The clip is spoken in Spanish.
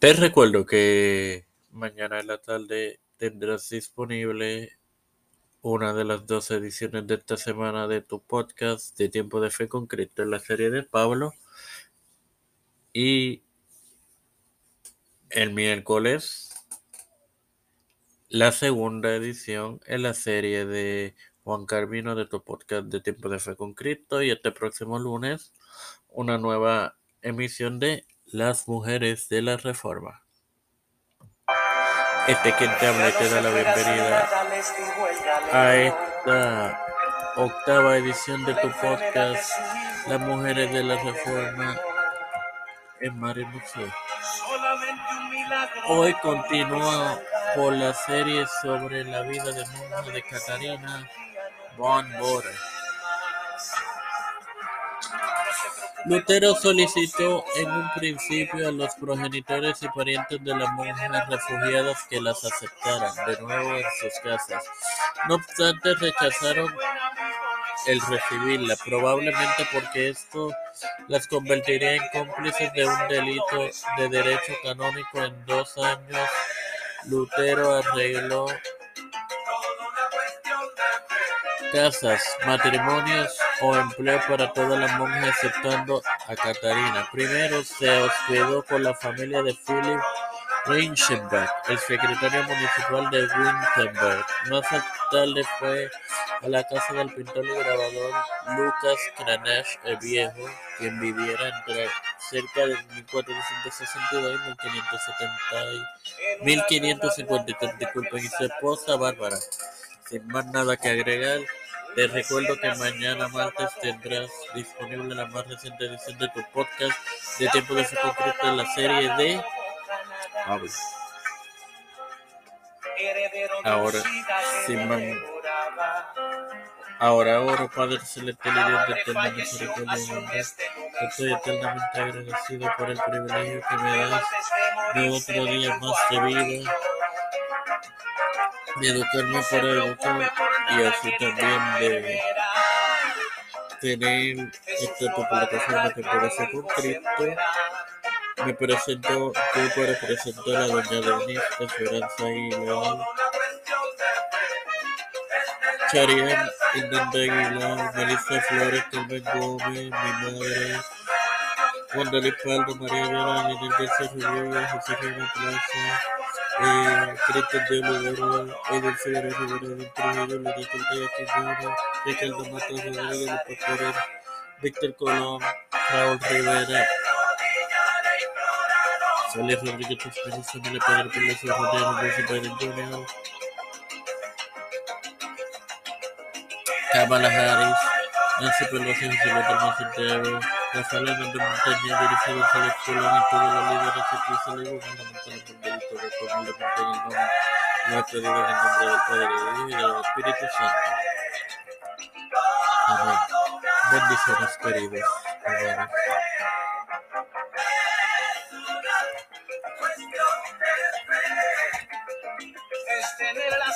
Te recuerdo que mañana en la tarde tendrás disponible una de las dos ediciones de esta semana de tu podcast de Tiempo de Fe con en la serie de Pablo. Y el miércoles la segunda edición en la serie de Juan Carvino de tu podcast de Tiempo de Fe con. Y este próximo lunes una nueva emisión de Las Mujeres de la Reforma. Este quien te habla te da la bienvenida a esta octava edición de tu podcast Las Mujeres de la Reforma en Mario Museo. Hoy continúa por la serie sobre la vida de monja de Catarina von Bora. Lutero solicitó en un principio a los progenitores y parientes de las monjas refugiadas que las aceptaran de nuevo en sus casas. No obstante, rechazaron el recibirla, probablemente porque esto las convertiría en cómplices de un delito de derecho canónico. En dos años, Lutero arregló casas, matrimonios o empleo para todas las monjas exceptuando a Catarina. Primero se hospedó con la familia de Philip Reichenbach, el secretario municipal de Wittenberg. Más tarde fue a la casa del pintor y grabador Lucas Cranach el Viejo, quien viviera entre cerca de 1462 y 1553, disculpen, y su esposa Bárbara. Sin más nada que agregar, te recuerdo que mañana martes tendrás disponible la más reciente edición de tu podcast de Tiempo de Fe Concreto en la serie de Pablo. Ahora, sin. Ahora oro, Padre Celestial y Dios de eterna misericordia y bondad, estoy eternamente agradecido por el privilegio que me das de otro día más de vida de educarme para educar y así también de tener esta publicación de temporada con Cristo. Me presento yo para presentar a doña Denise Esperanza Aguilar, Charian Indanda Aguilar, Melissa Flores, Carmen Gómez, mi madre, Juan de Paldo, María Vera, Línea García Rivera, Josefina Plaza, Ricardo Matos Rodríguez de Pastorero, Víctor Colón, Raúl Rivera, Félix Rodríguez Espinosa, Samuel Pedro Pérez, Rodríguez Biden Jr., Kamala Harris, Nancy Pelosi, José Santiago, Montaña, Dirigida González Colón y toda la se le gubernamental por delito de probablemente en nombre, he pedido en nombre del Padre, y del Espíritu Santo. Amén. Bendiciones queridos hermanos.